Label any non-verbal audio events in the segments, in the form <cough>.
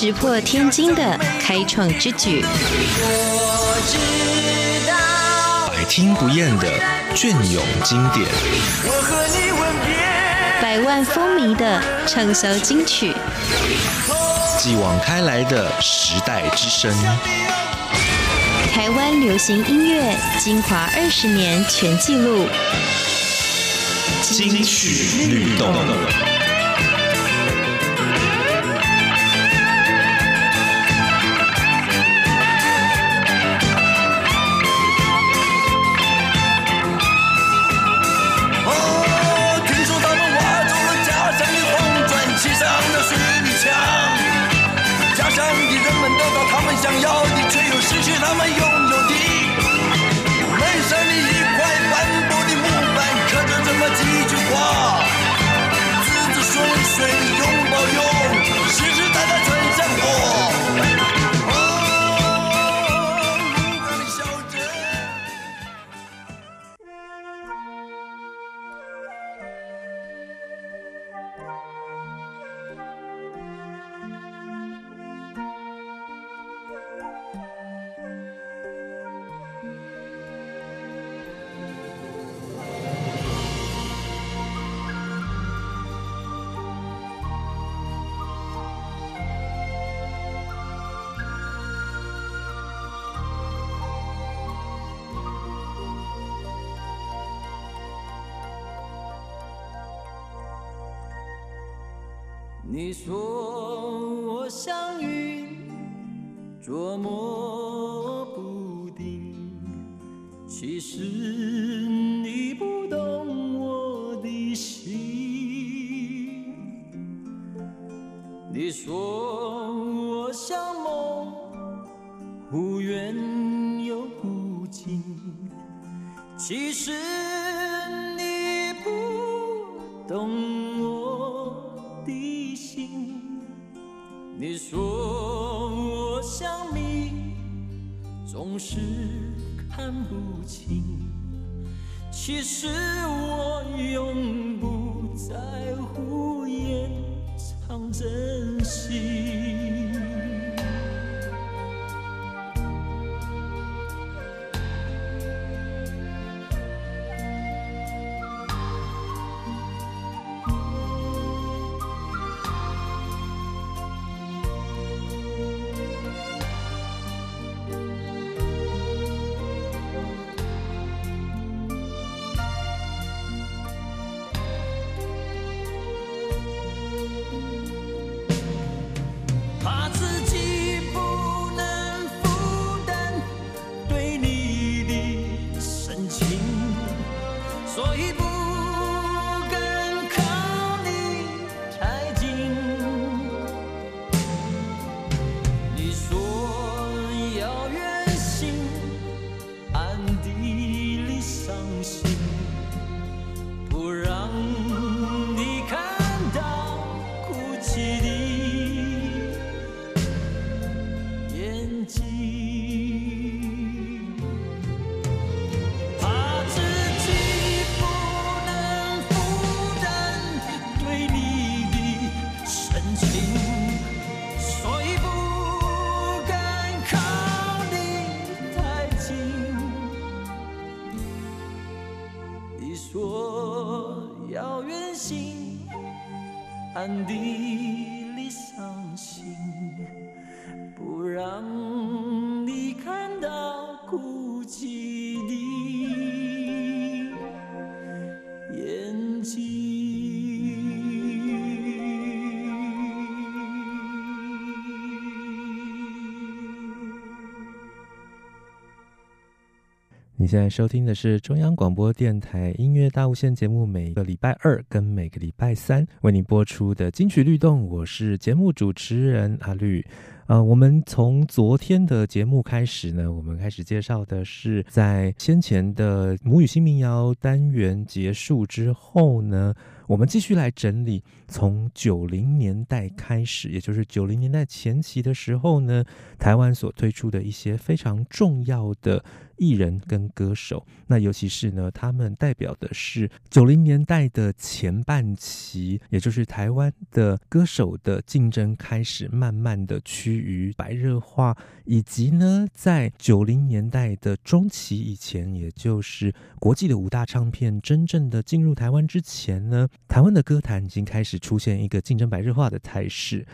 石破天惊的开创之举，百听不厌的隽永经典，百万风靡的畅销金曲，继往开来的时代之声，台湾流行音乐精华二十年全记录，金曲律动。想要的却又失去他们拥我是满地现在收听的是中央广播电台音乐大无限节目，每个礼拜二跟每个礼拜三为您播出的金曲律动，我是节目主持人阿绿。呃，我们从昨天的节目开始呢，我们开始介绍的是在先前的母语新民谣单元结束之后呢。我们继续来整理从九零年代开始，也就是九零年代前期的时候呢，台湾所推出的一些非常重要的。艺人跟歌手，那尤其是呢，他们代表的是九零年代的前半期，也就是台湾的歌手的竞争开始慢慢的趋于白热化，以及呢，在九零年代的中期以前，也就是国际的五大唱片真正的进入台湾之前呢，台湾的歌坛已经开始出现一个竞争白热化的态势。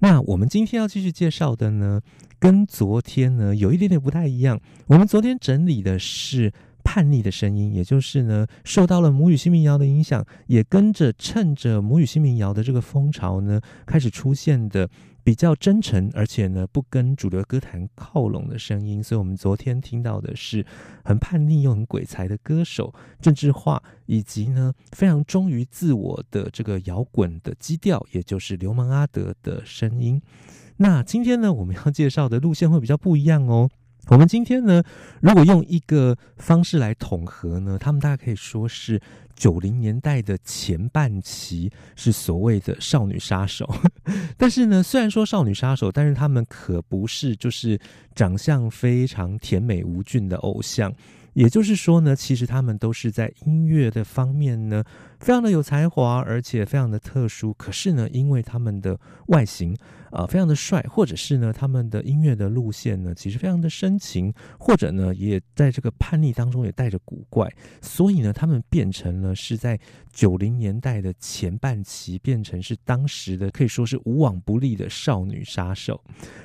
那我们今天要继续介绍的呢，跟昨天呢有一点点不太一样。我们昨天整理的是叛逆的声音，也就是呢受到了母语新民谣的影响，也跟着趁着母语新民谣的这个风潮呢开始出现的。比较真诚，而且呢不跟主流歌坛靠拢的声音，所以我们昨天听到的是很叛逆又很鬼才的歌手郑智化，以及呢非常忠于自我的这个摇滚的基调，也就是流氓阿德的声音。那今天呢我们要介绍的路线会比较不一样哦。我们今天呢，如果用一个方式来统合呢，他们大概可以说是九零年代的前半期，是所谓的少女杀手。<laughs> 但是呢，虽然说少女杀手，但是他们可不是就是长相非常甜美无俊的偶像。也就是说呢，其实他们都是在音乐的方面呢，非常的有才华，而且非常的特殊。可是呢，因为他们的外形啊、非常的帅，或者是呢，他们的音乐的路线呢，其实非常的深情，或者呢，也在这个叛逆当中也带着古怪，所以呢，他们变成了是在九零年代的前半期，变成是当时的可以说是无往不利的少女杀手。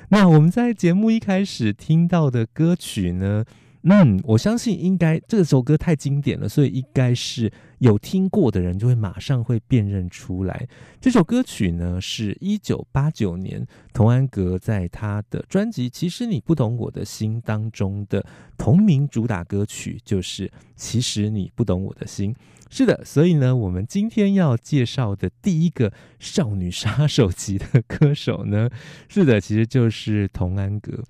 那我们在节目一开始听到的歌曲呢，嗯，我相信应该这首歌太经典了，所以应该是有听过的人就会马上会辨认出来。这首歌曲呢，是一九八九年童安格在他的专辑《其实你不懂我的心》当中的同名主打歌曲，就是《其实你不懂我的心》。是的，所以呢，我们今天要介绍的第一个少女杀手级的 <laughs> 歌手呢，是的，其实就是童安格。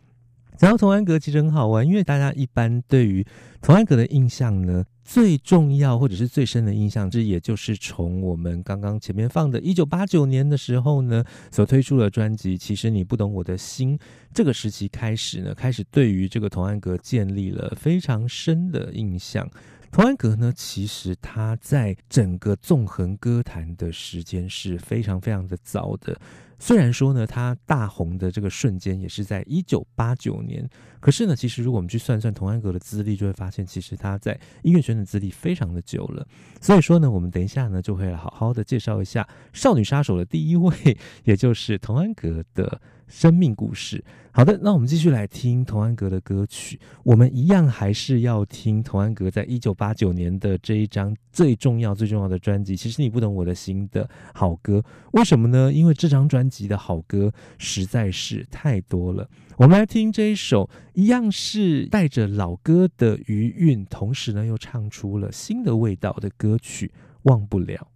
然后童安格其实很好玩，因为大家一般对于童安格的印象呢，最重要或者是最深的印象，这也就是从我们刚刚前面放的1989年的时候呢，所推出的专辑《其实你不懂我的心》这个时期开始呢，开始对于这个童安格建立了非常深的印象。童安格呢，其实他在整个纵横歌坛的时间是非常非常的早的。虽然说呢，他大红的这个瞬间也是在一九八九年，可是呢，其实如果我们去算算童安格的资历，就会发现其实他在音乐圈的资历非常的久了。所以说呢，我们等一下呢就会好好的介绍一下少女杀手的第一位，也就是童安格的生命故事。好的，那我们继续来听童安格的歌曲。我们一样还是要听童安格在一九八九年的这一张最重要、最重要的专辑。其实你不懂我的心的好歌，为什么呢？因为这张专辑的好歌实在是太多了。我们来听这一首，一样是带着老歌的余韵，同时呢又唱出了新的味道的歌曲《忘不了》。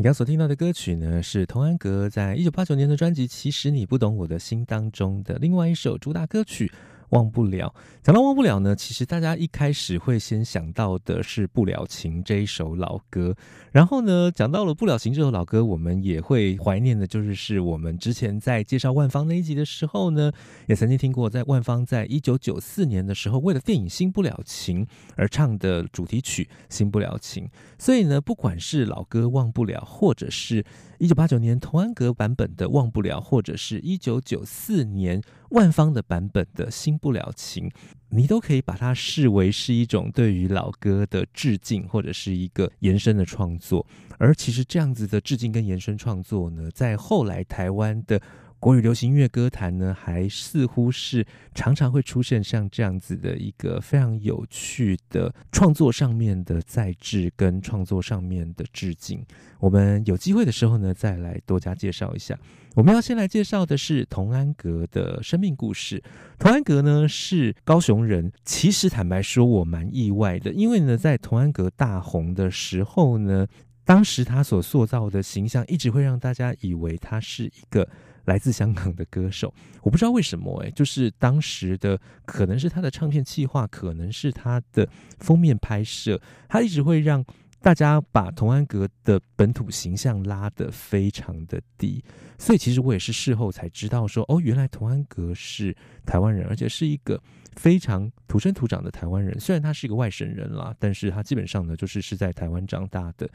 你刚所听到的歌曲呢，是童安格在一九八九年的专辑《其实你不懂我的心》当中的另外一首主打歌曲。忘不了，讲到忘不了呢，其实大家一开始会先想到的是《不了情》这一首老歌，然后呢，讲到了《不了情》这首老歌，我们也会怀念的，就是是我们之前在介绍万芳那一集的时候呢，也曾经听过，在万芳在一九九四年的时候，为了电影《新不了情》而唱的主题曲《新不了情》，所以呢，不管是老歌《忘不了》，或者是一九八九年童安格版本的《忘不了》，或者是一九九四年万方的版本的《新不了情》，你都可以把它视为是一种对于老歌的致敬，或者是一个延伸的创作。而其实这样子的致敬跟延伸创作呢，在后来台湾的。国语流行音乐歌坛呢，还似乎是常常会出现像这样子的一个非常有趣的创作上面的再制跟创作上面的致敬。我们有机会的时候呢，再来多加介绍一下。我们要先来介绍的是童安格的生命故事。童安格呢是高雄人，其实坦白说，我蛮意外的，因为呢，在童安格大红的时候呢，当时他所塑造的形象一直会让大家以为他是一个。来自香港的歌手，我不知道为什么诶，就是当时的可能是他的唱片企划，可能是他的封面拍摄，他一直会让大家把童安格的本土形象拉得非常的低，所以其实我也是事后才知道说，哦，原来童安格是台湾人，而且是一个非常土生土长的台湾人。虽然他是一个外省人啦，但是他基本上呢，就是是在台湾长大的。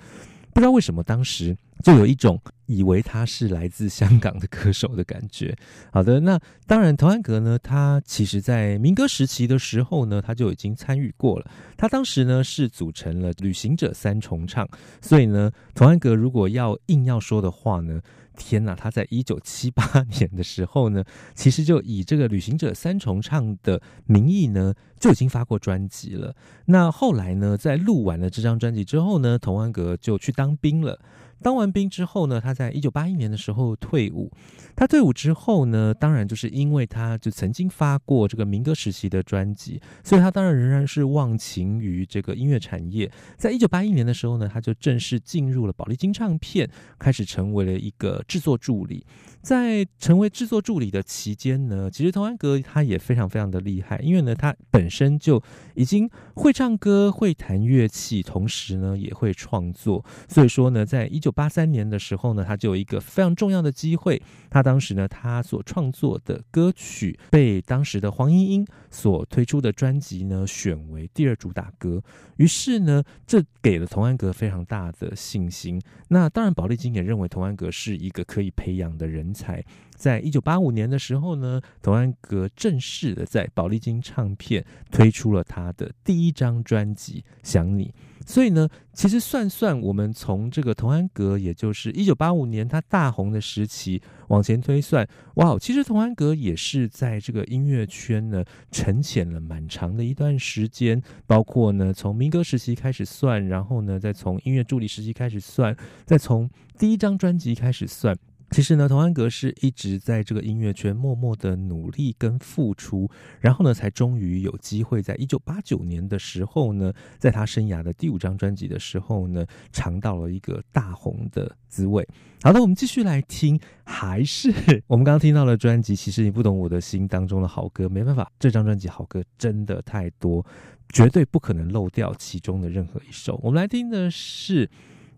不知道为什么当时就有一种以为他是来自香港的歌手的感觉。好的，那当然，童安格呢，他其实在民歌时期的时候呢，他就已经参与过了。他当时呢是组成了旅行者三重唱，所以呢，童安格如果要硬要说的话呢。天呐，他在一九七八年的时候呢，其实就以这个旅行者三重唱的名义呢，就已经发过专辑了。那后来呢，在录完了这张专辑之后呢，童安格就去当兵了。当完兵之后呢，他在一九八一年的时候退伍。他退伍之后呢，当然就是因为他就曾经发过这个民歌时期的专辑，所以他当然仍然是忘情于这个音乐产业。在一九八一年的时候呢，他就正式进入了宝丽金唱片，开始成为了一个制作助理。在成为制作助理的期间呢，其实童安格他也非常非常的厉害，因为呢，他本身就已经会唱歌、会弹乐器，同时呢也会创作。所以说呢，在一九八三年的时候呢，他就有一个非常重要的机会。他当时呢，他所创作的歌曲被当时的黄莺莺所推出的专辑呢选为第二主打歌。于是呢，这给了童安格非常大的信心。那当然，宝丽金也认为童安格是一个可以培养的人才。在一九八五年的时候呢，童安格正式的在宝丽金唱片推出了他的第一张专辑《想你》。所以呢，其实算算，我们从这个童安格，也就是一九八五年他大红的时期往前推算，哇，其实童安格也是在这个音乐圈呢沉潜了蛮长的一段时间，包括呢从民歌时期开始算，然后呢再从音乐助理时期开始算，再从第一张专辑开始算。其实呢，童安格是一直在这个音乐圈默默的努力跟付出，然后呢，才终于有机会在一九八九年的时候呢，在他生涯的第五张专辑的时候呢，尝到了一个大红的滋味。好的，我们继续来听，还是我们刚刚听到的专辑。其实你不懂我的心当中的好歌，没办法，这张专辑好歌真的太多，绝对不可能漏掉其中的任何一首。我们来听的是。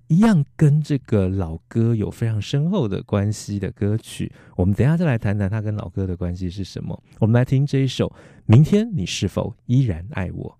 一样跟这个老歌有非常深厚的关系的歌曲，我们等下再来谈谈它跟老歌的关系是什么。我们来听这一首《明天你是否依然爱我》。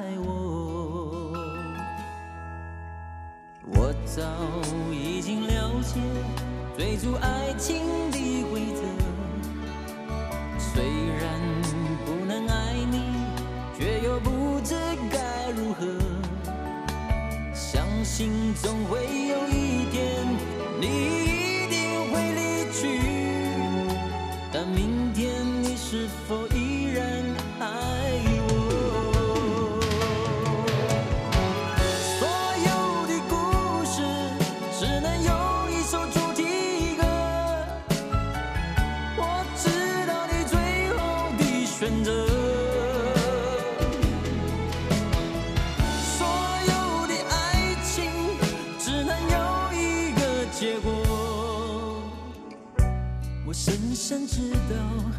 诉爱情知道，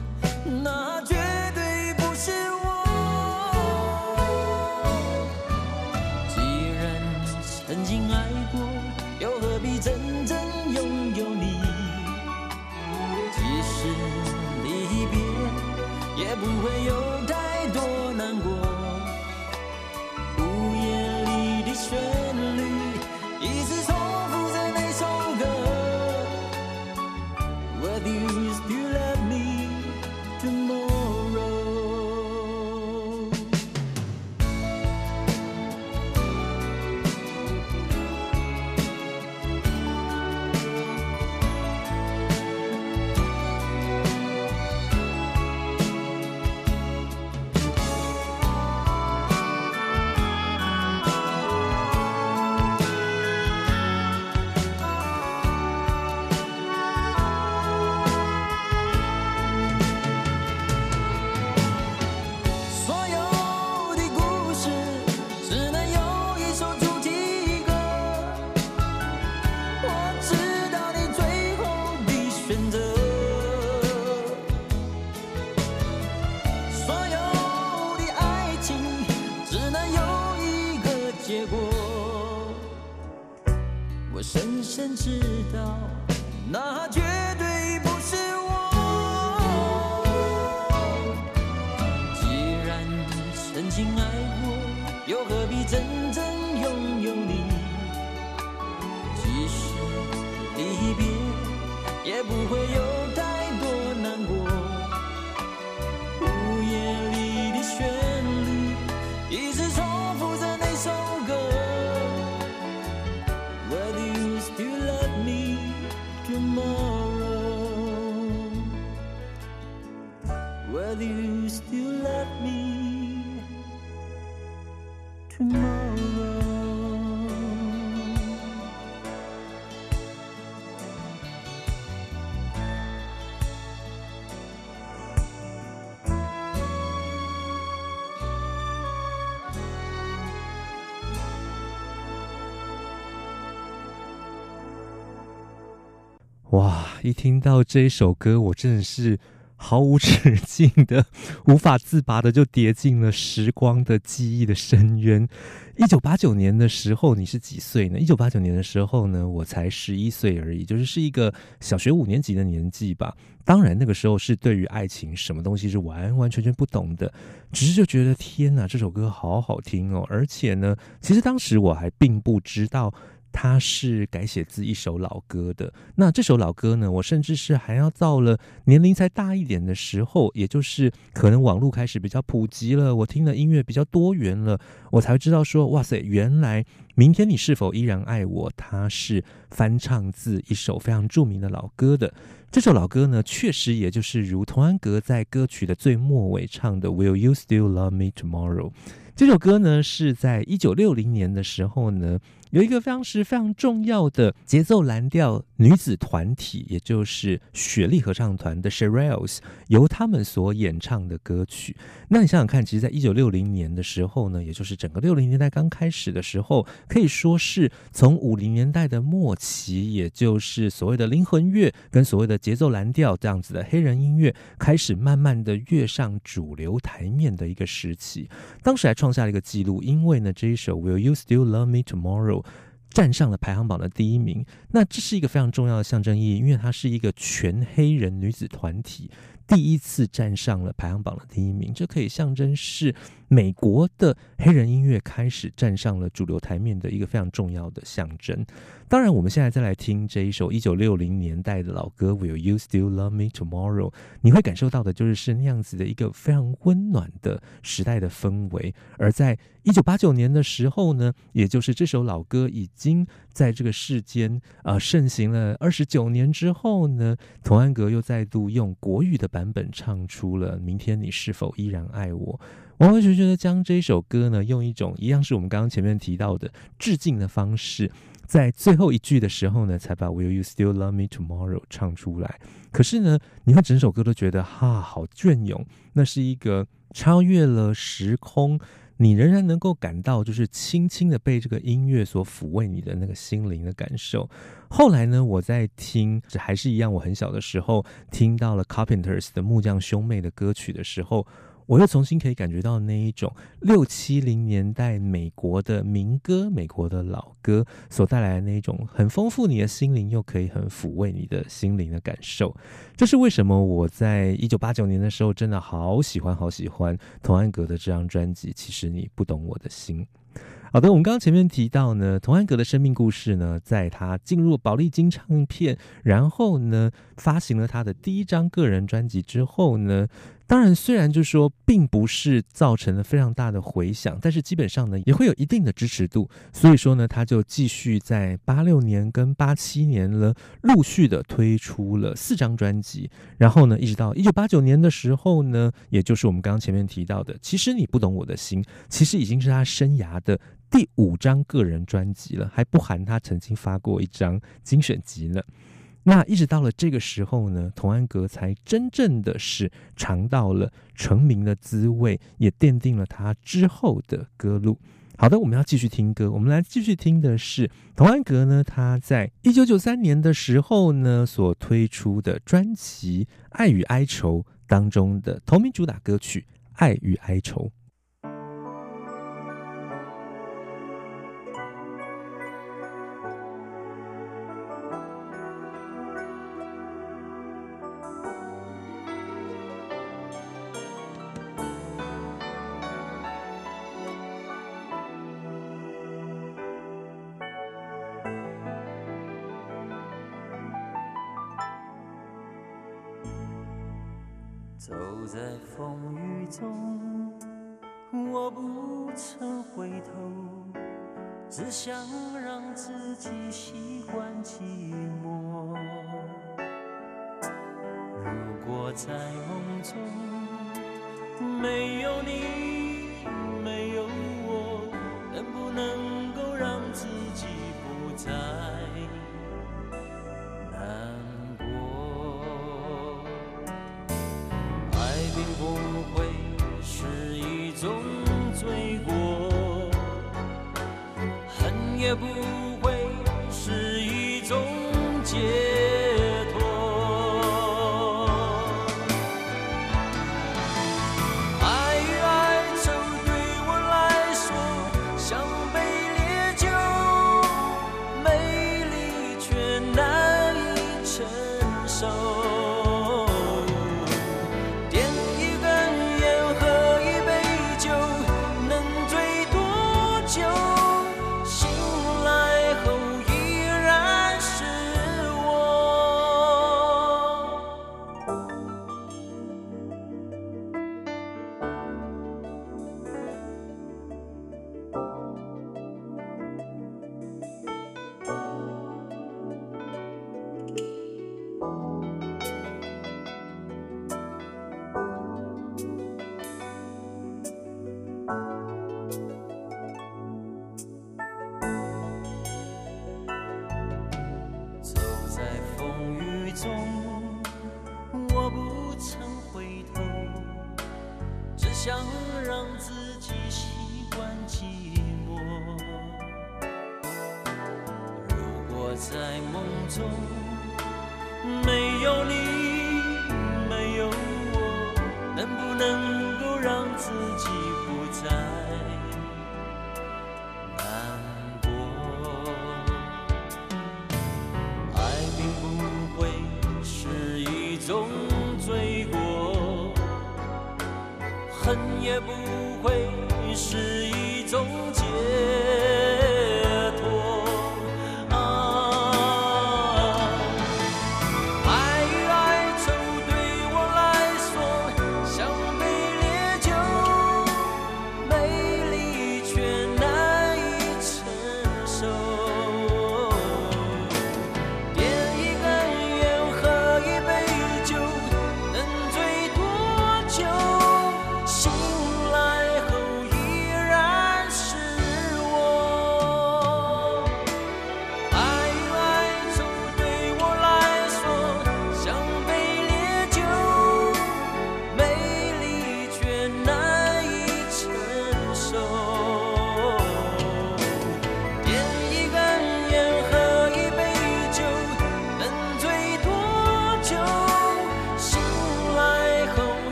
哇！一听到这一首歌，我真的是毫无止境的、无法自拔的，就跌进了时光的记忆的深渊。一九八九年的时候，你是几岁呢？一九八九年的时候呢，我才十一岁而已，就是是一个小学五年级的年纪吧。当然，那个时候是对于爱情什么东西是完完全全不懂的，只是就觉得天哪，这首歌好好听哦！而且呢，其实当时我还并不知道。它是改写自一首老歌的。那这首老歌呢，我甚至是还要到了年龄才大一点的时候，也就是可能网络开始比较普及了，我听的音乐比较多元了，我才知道说，哇塞，原来明天你是否依然爱我，它是翻唱自一首非常著名的老歌的。这首老歌呢，确实也就是如童安格在歌曲的最末尾唱的 “Will you still love me tomorrow”。这首歌呢，是在一九六零年的时候呢，有一个非常时非常重要的节奏蓝调女子团体，也就是雪莉合唱团的 Sherelles，由他们所演唱的歌曲。那你想想看，其实，在一九六零年的时候呢，也就是整个六零年代刚开始的时候，可以说是从五零年代的末期，也就是所谓的灵魂乐跟所谓的节奏蓝调这样子的黑人音乐，开始慢慢的跃上主流台面的一个时期。当时还创下了一个记录，因为呢，这一首 Will You Still Love Me Tomorrow 站上了排行榜的第一名。那这是一个非常重要的象征意义，因为她是一个全黑人女子团体第一次站上了排行榜的第一名，这可以象征是美国的黑人音乐开始站上了主流台面的一个非常重要的象征。当然，我们现在再来听这一首一九六零年代的老歌《Will You Still Love Me Tomorrow》，你会感受到的就是是那样子的一个非常温暖的时代的氛围。而在一九八九年的时候呢，也就是这首老歌已经在这个世间啊、呃、盛行了二十九年之后呢，童安格又再度用国语的版本唱出了《明天你是否依然爱我》。完完全全的将这首歌呢，用一种一样是我们刚刚前面提到的致敬的方式。在最后一句的时候呢，才把 Will you still love me tomorrow 唱出来。可是呢，你会整首歌都觉得哈，好隽永。那是一个超越了时空，你仍然能够感到就是轻轻的被这个音乐所抚慰你的那个心灵的感受。后来呢，我在听，还是一样，我很小的时候听到了 Carpenters 的木匠兄妹的歌曲的时候。我又重新可以感觉到那一种六七零年代美国的民歌、美国的老歌所带来的那一种很丰富你的心灵，又可以很抚慰你的心灵的感受。这是为什么我在一九八九年的时候真的好喜欢、好喜欢童安格的这张专辑。其实你不懂我的心。好的，我们刚刚前面提到呢，童安格的生命故事呢，在他进入宝丽金唱片，然后呢，发行了他的第一张个人专辑之后呢，当然虽然就是说并不是造成了非常大的回响，但是基本上呢，也会有一定的支持度。所以说呢，他就继续在八六年跟八七年了，陆续的推出了四张专辑，然后呢，一直到一九八九年的时候呢，也就是我们刚刚前面提到的，其实你不懂我的心，其实已经是他生涯的。第五张个人专辑了，还不含他曾经发过一张精选集呢。那一直到了这个时候呢，童安格才真正的是尝到了成名的滋味，也奠定了他之后的歌路。好的，我们要继续听歌，我们来继续听的是童安格呢，他在一九九三年的时候呢所推出的专辑《爱与哀愁》当中的同名主打歌曲《爱与哀愁》。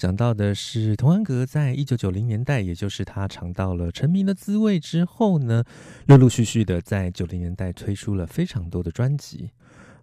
讲到的是童安格在一九九零年代，也就是他尝到了成名的滋味之后呢，陆陆续续的在九零年代推出了非常多的专辑。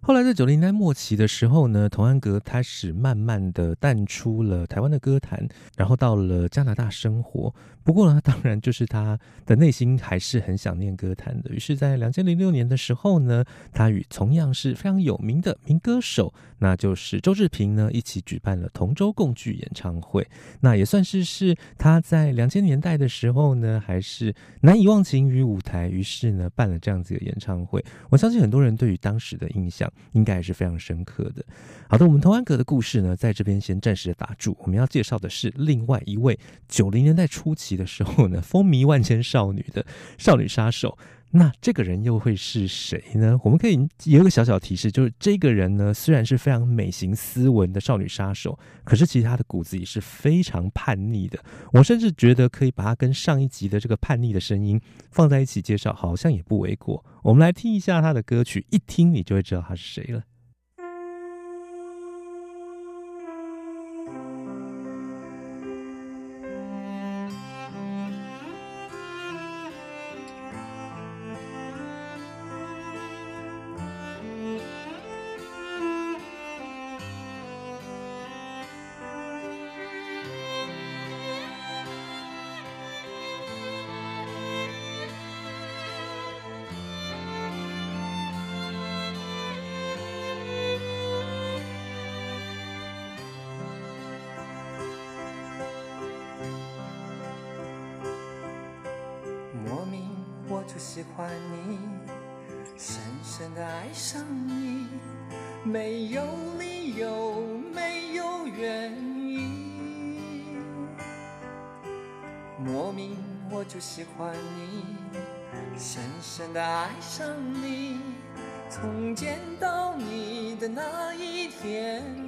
后来在九零年代末期的时候呢，童安格开始慢慢的淡出了台湾的歌坛，然后到了加拿大生活。不过呢，当然就是他的内心还是很想念歌坛的。于是，在两千零六年的时候呢，他与同样是非常有名的民歌手，那就是周志平呢，一起举办了同舟共聚演唱会。那也算是是他在两千年代的时候呢，还是难以忘情于舞台，于是呢，办了这样子的演唱会。我相信很多人对于当时的印象应该也是非常深刻的。好的，我们童安格的故事呢，在这边先暂时的打住。我们要介绍的是另外一位九零年代初期的时候呢，风靡万千少女的少女杀手，那这个人又会是谁呢？我们可以有一个小小提示，就是这个人呢，虽然是非常美型斯文的少女杀手，可是其实他的骨子里是非常叛逆的。我甚至觉得可以把他跟上一集的这个叛逆的声音放在一起介绍，好像也不为过。我们来听一下他的歌曲，一听你就会知道他是谁了。的爱上你，从见到你的那一天。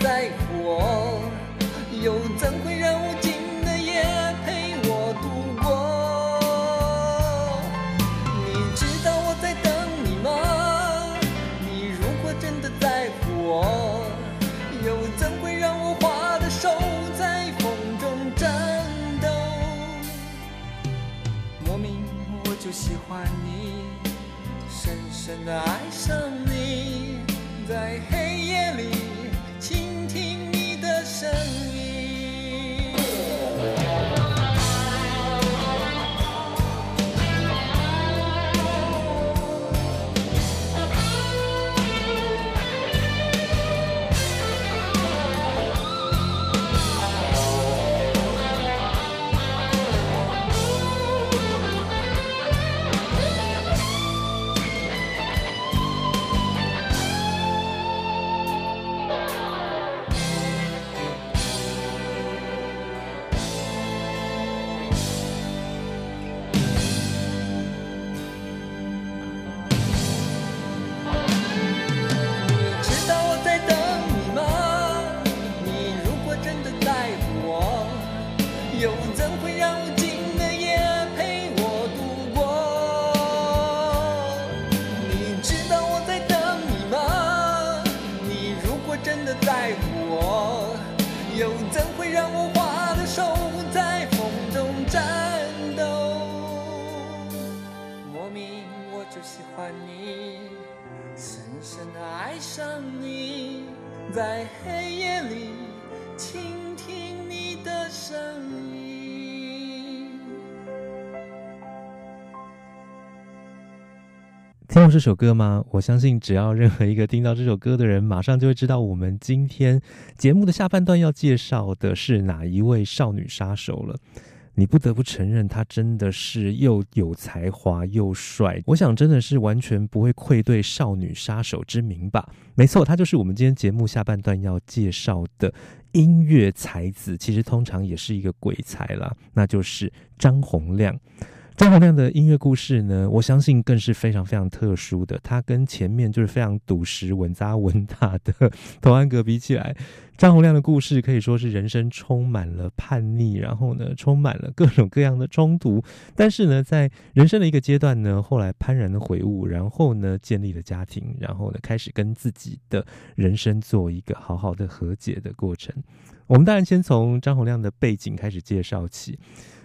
在乎我，又怎会让无尽的夜陪我度过？你知道我在等你吗？你如果真的在乎我，又怎会让我花的手在风中颤抖？莫名我就喜欢你，深深的爱上你，在黑夜里。想你在黑夜里倾听你的声音。听过这首歌吗？我相信只要任何一个听到这首歌的人，马上就会知道我们今天节目的下半段要介绍的是哪一位少女杀手了。你不得不承认，他真的是又有才华又帅。我想，真的是完全不会愧对少女杀手之名吧？没错，他就是我们今天节目下半段要介绍的音乐才子，其实通常也是一个鬼才啦，那就是张洪量。张洪量的音乐故事呢，我相信更是非常非常特殊的。他跟前面就是非常笃实、稳扎稳打的《<laughs> 童安格》比起来，张洪亮的故事可以说是人生充满了叛逆，然后呢，充满了各种各样的冲突。但是呢，在人生的一个阶段呢，后来幡然的悔悟，然后呢，建立了家庭，然后呢，开始跟自己的人生做一个好好的和解的过程。我们当然先从张洪亮的背景开始介绍起。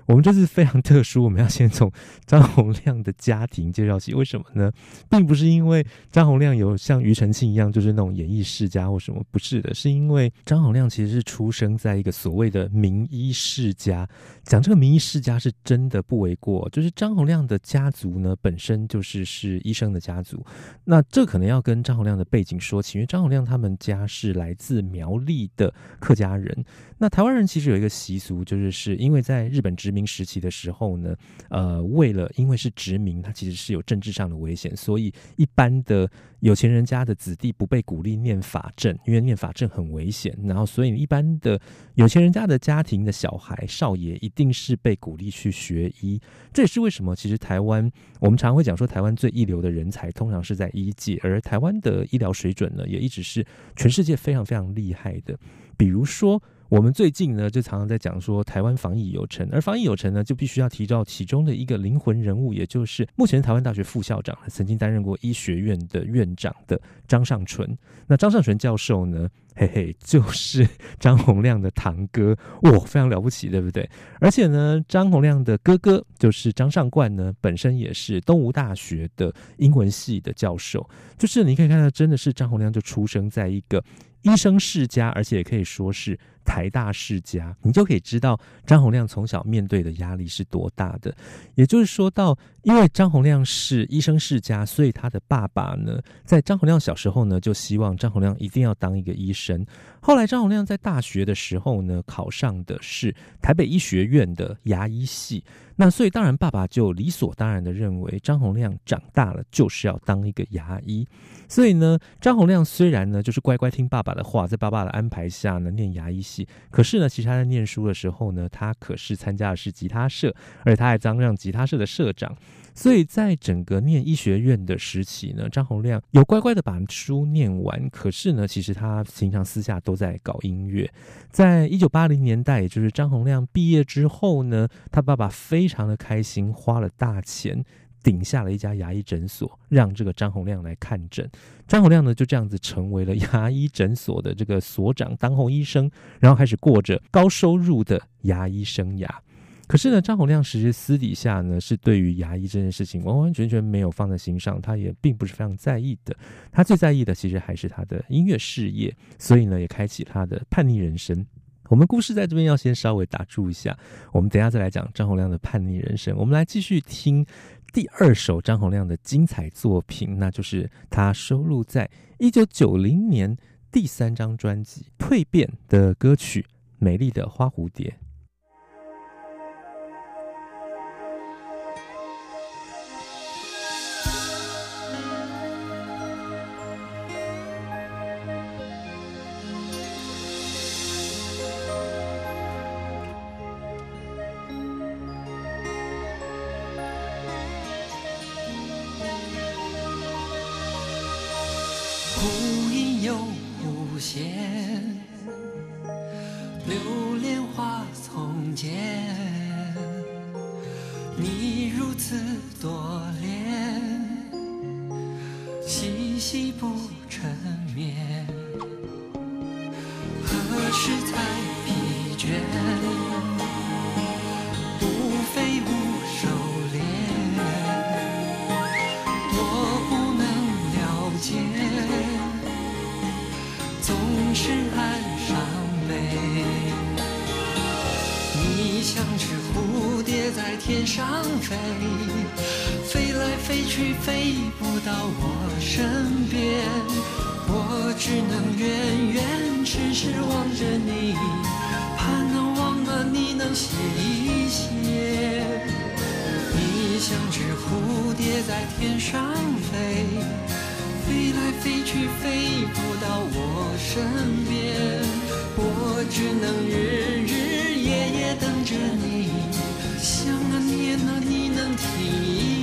我们这次非常特殊，我们要先从张洪亮的家庭介绍起。为什么呢？并不是因为张洪亮有像庾澄庆一样，就是那种演艺世家或什么，不是的，是因为张洪亮其实是出生在一个所谓的名医世家。讲这个名医世家是真的不为过，就是张洪亮的家族呢，本身就是是医生的家族。那这可能要跟张洪亮的背景说起，因为张洪亮他们家是来自苗栗的客家人。那台湾人其实有一个习俗，就是是因为在日本殖民时期的时候呢，呃，为了因为是殖民，它其实是有政治上的危险，所以一般的有钱人家的子弟不被鼓励念法政，因为念法政很危险。然后，所以一般的有钱人家的家庭的小孩少爷一定是被鼓励去学医。这也是为什么，其实台湾我们常会讲说，台湾最一流的人才通常是在医界，而台湾的医疗水准呢，也一直是全世界非常非常厉害的。比如说。我们最近呢，就常常在讲说台湾防疫有成，而防疫有成呢，就必须要提到其中的一个灵魂人物，也就是目前台湾大学副校长，曾经担任过医学院的院长的张尚淳。那张尚淳教授呢，嘿嘿，就是 <laughs> 张洪亮的堂哥，哇，非常了不起，对不对？而且呢，张洪亮的哥哥就是张尚冠呢，本身也是东吴大学的英文系的教授。就是你可以看到，真的是张洪亮就出生在一个医生世家，而且也可以说是。台大世家，你就可以知道张洪亮从小面对的压力是多大的。也就是说到，因为张洪亮是医生世家，所以他的爸爸呢，在张洪亮小时候呢，就希望张洪亮一定要当一个医生。后来张洪亮在大学的时候呢，考上的是台北医学院的牙医系。那所以当然，爸爸就理所当然的认为张洪亮长大了就是要当一个牙医。所以呢，张洪亮虽然呢就是乖乖听爸爸的话，在爸爸的安排下呢念牙医系，可是呢，其实他在念书的时候呢，他可是参加的是吉他社，而且他还当上吉他社的社长。所以在整个念医学院的时期呢，张洪亮有乖乖的把书念完，可是呢，其实他平常私下都在搞音乐。在一九八零年代，也就是张洪亮毕业之后呢，他爸爸非常的开心，花了大钱。顶下了一家牙医诊所，让这个张洪亮来看诊。张洪亮呢，就这样子成为了牙医诊所的这个所长、当红医生，然后开始过着高收入的牙医生涯。可是呢，张洪量其实私底下呢，是对于牙医这件事情完完全全没有放在心上，他也并不是非常在意的。他最在意的其实还是他的音乐事业，所以呢，也开启他的叛逆人生。我们故事在这边要先稍微打住一下，我们等下再来讲张洪量的叛逆人生。我们来继续听。第二首张洪量的精彩作品，那就是他收录在一九九零年第三张专辑《蜕变》的歌曲《美丽的花蝴蝶》。飞来飞去飞不到我身边我只能远远痴痴望着你盼能忘了你能歇一歇你像只蝴蝶在天上飞飞来飞去飞不到我身边我只能日日夜夜等着你想啊念啊你能听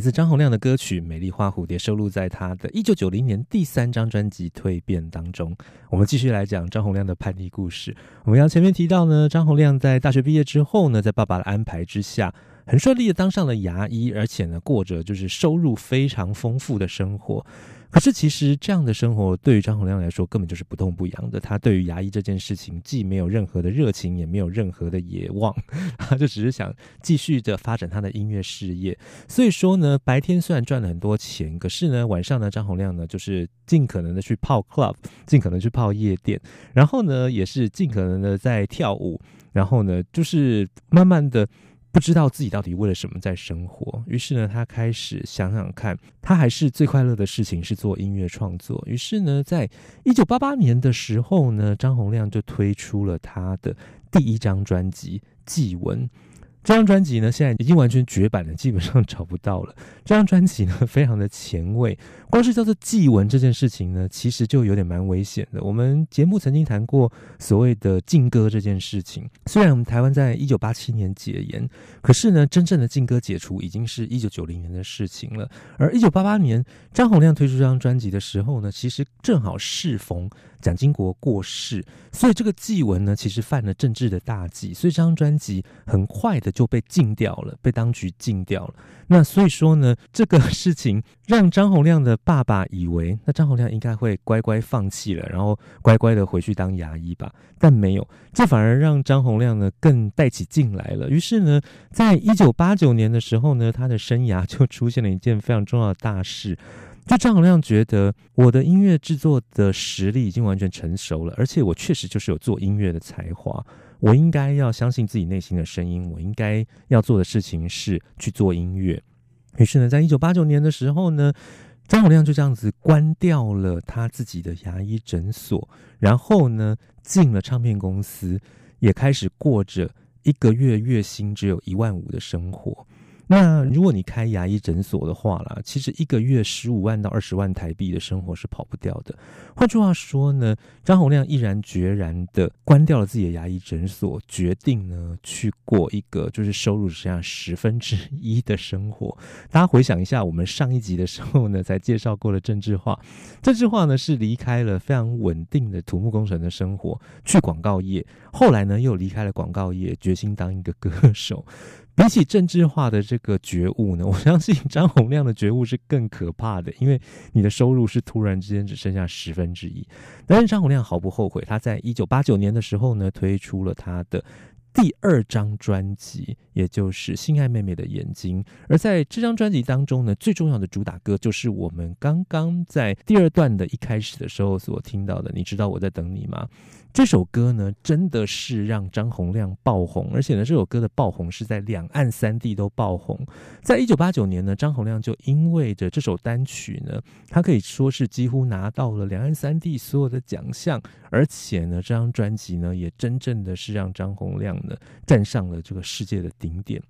自张洪亮的歌曲《美丽花蝴蝶》收录在他的一九九零年第三张专辑《蜕变》当中。我们继续来讲张洪亮的叛逆故事。我们要前面提到呢，张洪亮在大学毕业之后呢，在爸爸的安排之下，很顺利的当上了牙医，而且呢，过着就是收入非常丰富的生活。可是，其实这样的生活对于张洪亮来说根本就是不痛不痒的。他对于牙医这件事情既没有任何的热情，也没有任何的野望，<laughs> 他就只是想继续的发展他的音乐事业。所以说呢，白天虽然赚了很多钱，可是呢，晚上呢，张洪亮呢就是尽可能的去泡 club，尽可能去泡夜店，然后呢，也是尽可能的在跳舞，然后呢，就是慢慢的。不知道自己到底为了什么在生活，于是呢，他开始想想看，他还是最快乐的事情是做音乐创作。于是呢，在一九八八年的时候呢，张洪量就推出了他的第一张专辑《祭文》。这张专辑呢，现在已经完全绝版了，基本上找不到了。这张专辑呢，非常的前卫，光是叫做祭文这件事情呢，其实就有点蛮危险的。我们节目曾经谈过所谓的禁歌这件事情，虽然我们台湾在一九八七年解严，可是呢，真正的禁歌解除已经是一九九零年的事情了。而一九八八年张洪量推出这张专辑的时候呢，其实正好适逢蒋经国过世，所以这个祭文呢，其实犯了政治的大忌，所以这张专辑很快的就被禁掉了，被当局禁掉了。那所以说呢，这个 <laughs> 事情让张洪亮的爸爸以为，那张洪亮应该会乖乖放弃了，然后乖乖的回去当牙医吧。但没有，这反而让张洪亮呢更带起劲来了。于是呢，在一九八九年的时候呢，他的生涯 <laughs> 就出现了一件非常重要的大事。就张洪亮觉得，我的音乐制作的实力已经完全成熟了，而且我确实就是有做音乐的才华。我应该要相信自己内心的声音，我应该要做的事情是去做音乐。于是呢，在一九八九年的时候呢，张洪亮就这样子关掉了他自己的牙医诊所，然后呢，进了唱片公司，也开始过着一个月月薪只有一万五的生活。那如果你开牙医诊所的话啦，其实一个月十五万到二十万台币的生活是跑不掉的。换句话说呢，张洪量毅然决然的关掉了自己的牙医诊所，决定呢去过一个就是收入只剩下十分之一的生活。大家回想一下，我们上一集的时候呢，才介绍过了政治化。政治化呢是离开了非常稳定的土木工程的生活，去广告业。后来呢又离开了广告业，决心当一个歌手。比起政治化的这个觉悟呢，<laughs> 我相信张洪量的觉悟是更可怕的，因为你的收入是突然之间只剩下十分之一。但是张洪量毫不后悔，他在一九八九年的时候呢，推出了他的第二张专辑，也就是《心爱妹妹的眼睛》。而在这张专辑当中呢，最重要的主打歌就是我们刚刚在第二段的一开始的时候所听到的。你知道我在等你吗？这首歌呢，真的是让张洪量爆红，而且呢，这首歌的爆红是在两岸三地都爆红。在一九八九年呢，张洪量就因为着这首单曲呢，他可以说是几乎拿到了两岸三地所有的奖项，而且呢，这张专辑呢，也真正的是让张洪量呢站上了这个世界的顶点。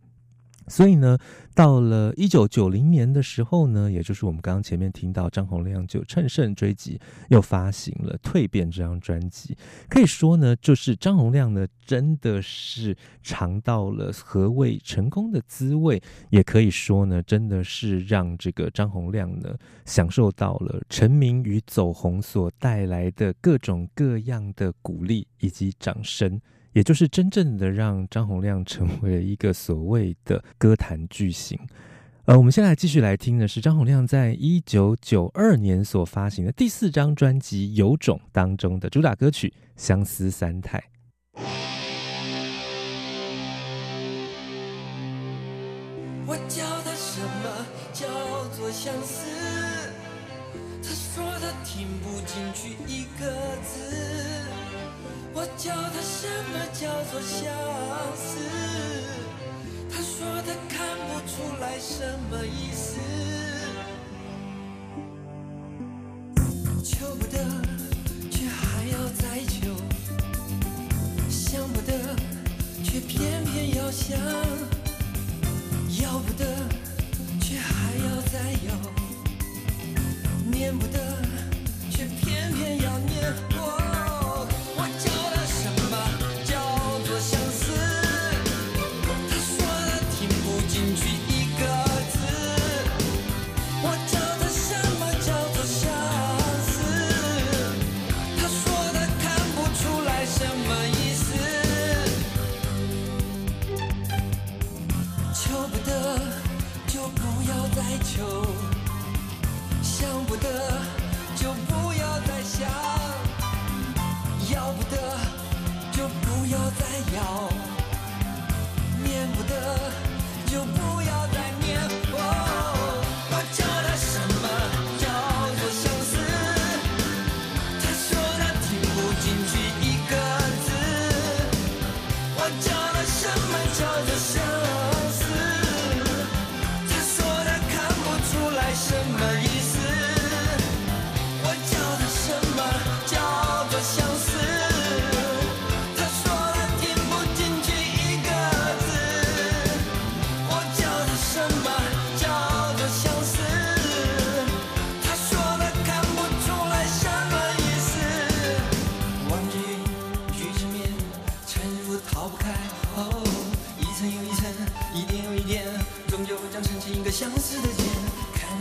所以呢，到了一九九零年的时候呢，也就是我们刚刚前面听到张洪量就乘胜追击，又发行了《蜕变》这张专辑。可以说呢，就是张洪量呢，真的是尝到了何谓成功的滋味，也可以说呢，真的是让这个张洪量呢，享受到了成名与走红所带来的各种各样的鼓励以及掌声。也就是真正的让张洪量成为了一个所谓的歌坛巨星。呃，我们现在继续来听的是张洪量在一九九二年所发行的第四张专辑《有种》当中的主打歌曲《相思三态》。我叫他什么叫做相思？他说他听不进去一个字。我叫他什么叫做相思？他说他看不出来什么意思。求不得，却还要再求；想不得，却偏偏要想；要不得，却还要再要；念不得，却偏偏要念。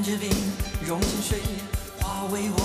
之冰融进水化为我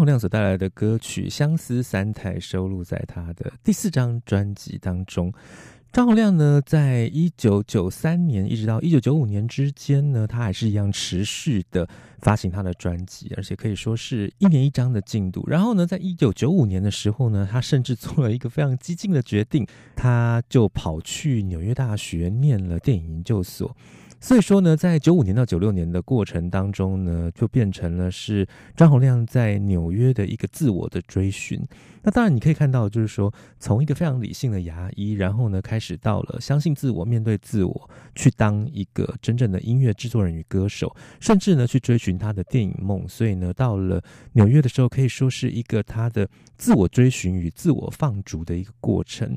张洪量所带来的歌曲《相思三太》收录在他的第四张专辑当中。张洪量呢，在一九九三年一直到一九九五年之间呢，他还是一样持续的发行他的专辑，而且可以说是一年一张的进度。然后呢，在一九九五年的时候呢，他甚至做了一个非常激进的决定，他就跑去纽约大学念了电影研究所。所以说呢，在九五年到九六年的过程当中呢，就变成了是张洪量在纽约的一个自我的追寻。那当然，你可以看到，就是说，从一个非常理性的牙医，然后呢，开始到了相信自我、面对自我，去当一个真正的音乐制作人与歌手，甚至呢，去追寻他的电影梦。所以呢，到了纽约的时候，可以说是一个他的自我追寻与自我放逐的一个过程。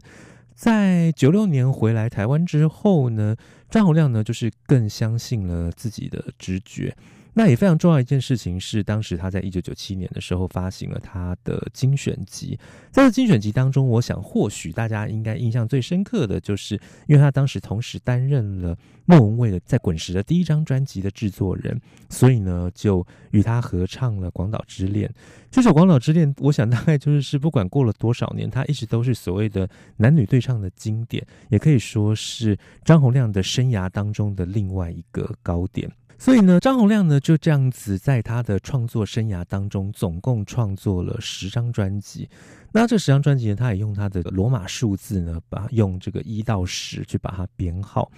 在九六年回来台湾之后呢，张洪亮呢就是更相信了自己的直觉。那也非常重要一件事情是，当时他在一九九七年的时候发行了他的精选集。在这精选集当中，我想或许大家应该印象最深刻的就是，因为他当时同时担任了莫文蔚的在滚石的第一张专辑的制作人，所以呢，就与他合唱了《广岛之恋》。这首《广岛之恋》，我想大概就是是不管过了多少年，他一直都是所谓的男女对唱的经典，也可以说是张洪量的生涯当中的另外一个高点。所以呢，张洪量呢就这样子在他的创作生涯当中，总共创作了十张专辑。那这十张专辑呢，他也用他的罗马数字呢，把用这个一到十去把它编号。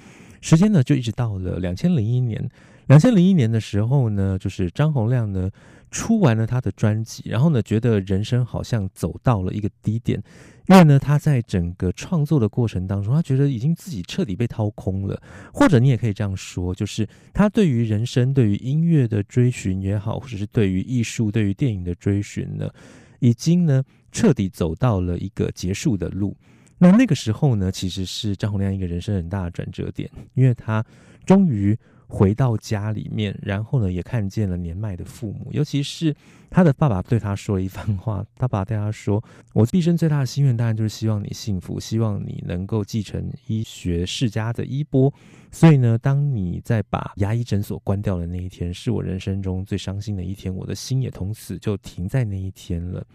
时间呢，就一直到了两千零一年。两千零一年的时候呢，就是张洪量呢出完了他的专辑，然后呢，觉得人生好像走到了一个低点。因为呢，他在整个创作的过程当中，他觉得已经自己彻底被掏空了，或者你也可以这样说，就是他对于人生、对于音乐的追寻也好，或者是对于艺术、对于电影的追寻呢，已经呢彻底走到了一个结束的路。那那个时候呢，其实是张洪量一个人生很大的转折点，因为他终于。回到家里面，然后呢，也看见了年迈的父母，尤其是他的爸爸对他说了一番话。他爸对他说：“我毕生最大的心愿，当然就是希望你幸福，希望你能够继承医学世家的衣钵。所以呢，当你在把牙医诊所关掉的那一天，是我人生中最伤心的一天，我的心也从此就停在那一天了。”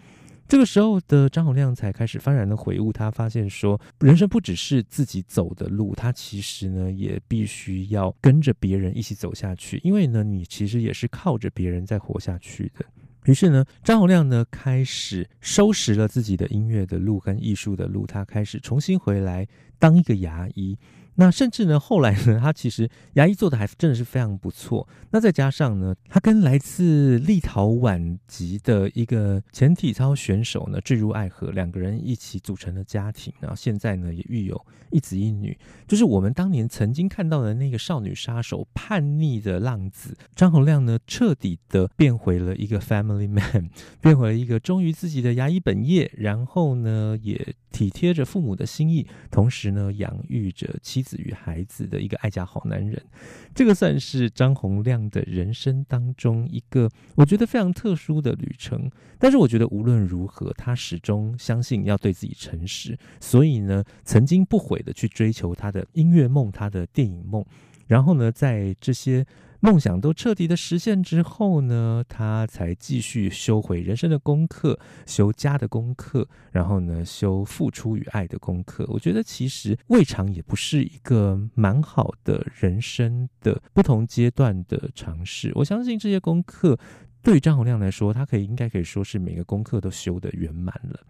这个时候的张洪亮才开始幡然的悔悟，他发现说，人生不只是自己走的路，他其实呢也必须要跟着别人一起走下去，因为呢，你其实也是靠着别人在活下去的。于是呢，张洪亮呢开始收拾了自己的音乐的路跟艺术的路，他开始重新回来当一个牙医。那甚至呢，后来呢，他其实牙医做的还真的是非常不错。那再加上呢，他跟来自立陶宛籍的一个前体操选手呢，坠入爱河，两个人一起组成了家庭。然后现在呢，也育有一子一女，就是我们当年曾经看到的那个少女杀手、叛逆的浪子张洪亮呢，彻底的变回了一个 family man，<laughs> 变回了一个忠于自己的牙医本业，然后呢，也体贴着父母的心意，同时呢，养育着妻妻子。与孩子的一个爱家好男人，这个算是张洪亮的人生当中一个我觉得非常特殊的旅程。但是我觉得无论如何，他始终相信要对自己诚实，所以呢，曾经不悔的去追求他的音乐梦、他的电影梦。然后呢，在这些。梦想都彻底的实现之后呢，他才继续修回人生的功课，修家的功课，然后呢，修付出与爱的功课。我觉得其实未尝也不是一个蛮好的人生的不同阶段的尝试。我相信这些功课对于张洪量来说，他可以应该可以说是每个功课都修得圆满了。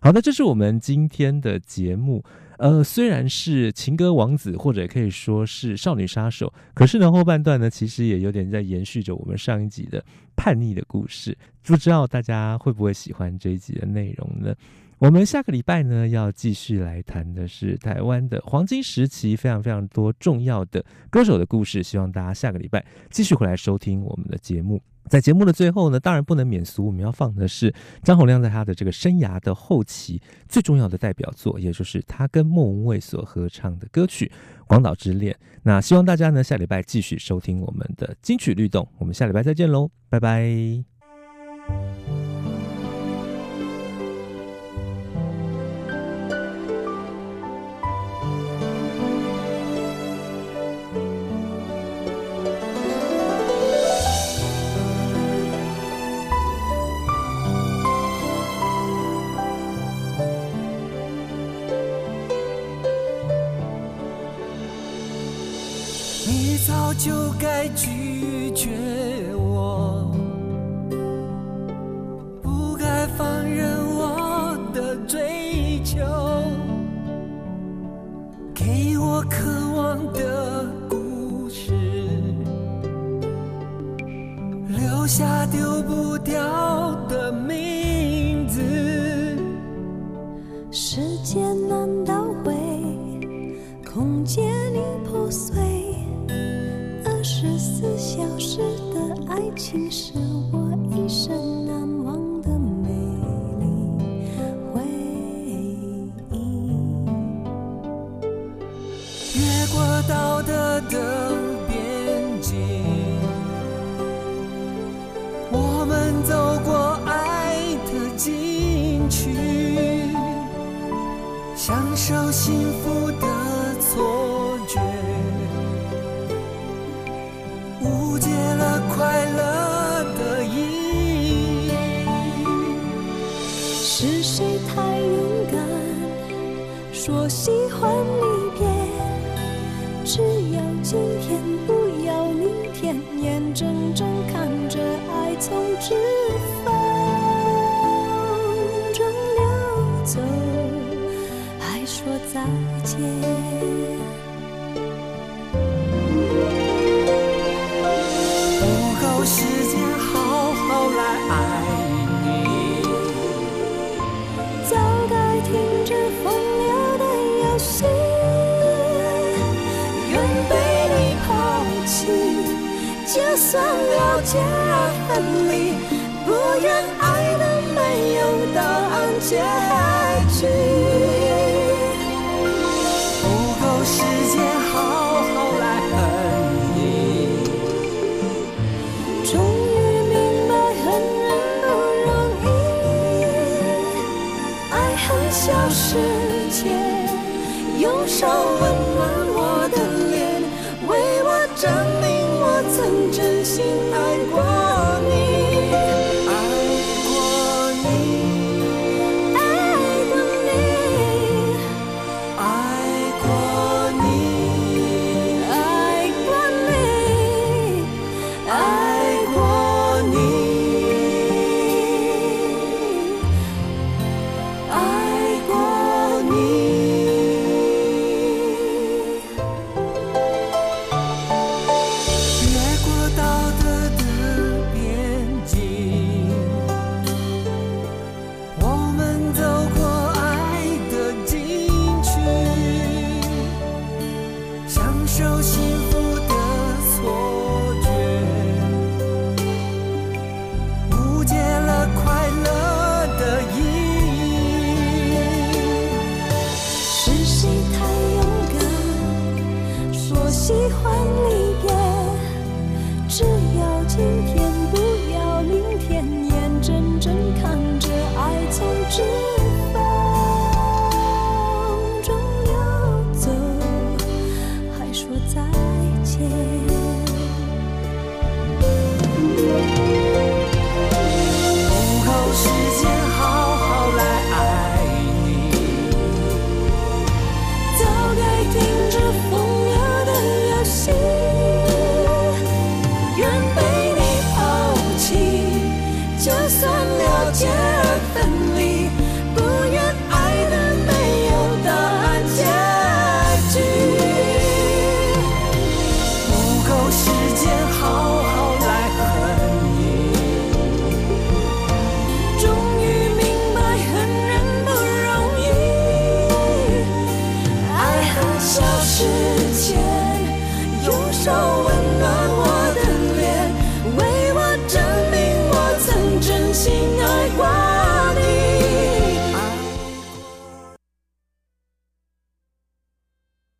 好的，这是我们今天的节目。呃，虽然是情歌王子，或者可以说是少女杀手，可是呢，后半段呢，其实也有点在延续着我们上一集的叛逆的故事。不知道大家会不会喜欢这一集的内容呢？我们下个礼拜呢，要继续来谈的是台湾的黄金时期，非常非常多重要的歌手的故事。希望大家下个礼拜继续回来收听我们的节目。在节目的最后呢，当然不能免俗，我们要放的是张洪量在他的这个生涯的后期最重要的代表作，也就是他跟莫文蔚所合唱的歌曲《广岛之恋》。那希望大家呢，下礼拜继续收听我们的金曲律动，我们下礼拜再见喽，拜拜。就该拒绝我，不该放任我的追求，给我渴望的故事，留下丢不掉的名字。时间难倒回，空间里破碎。消失的爱情是我一生难忘的美丽回忆。越过道德的